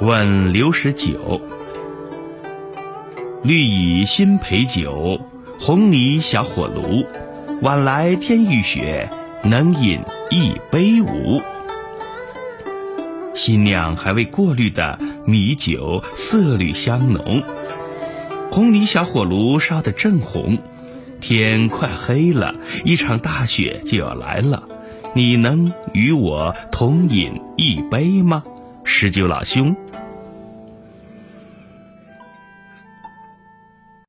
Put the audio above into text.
问刘十九：“绿蚁新醅酒，红泥小火炉。晚来天欲雪，能饮一杯无？”新酿还未过滤的米酒色绿香浓，红泥小火炉烧得正红。天快黑了，一场大雪就要来了，你能与我同饮一杯吗？十九老兄。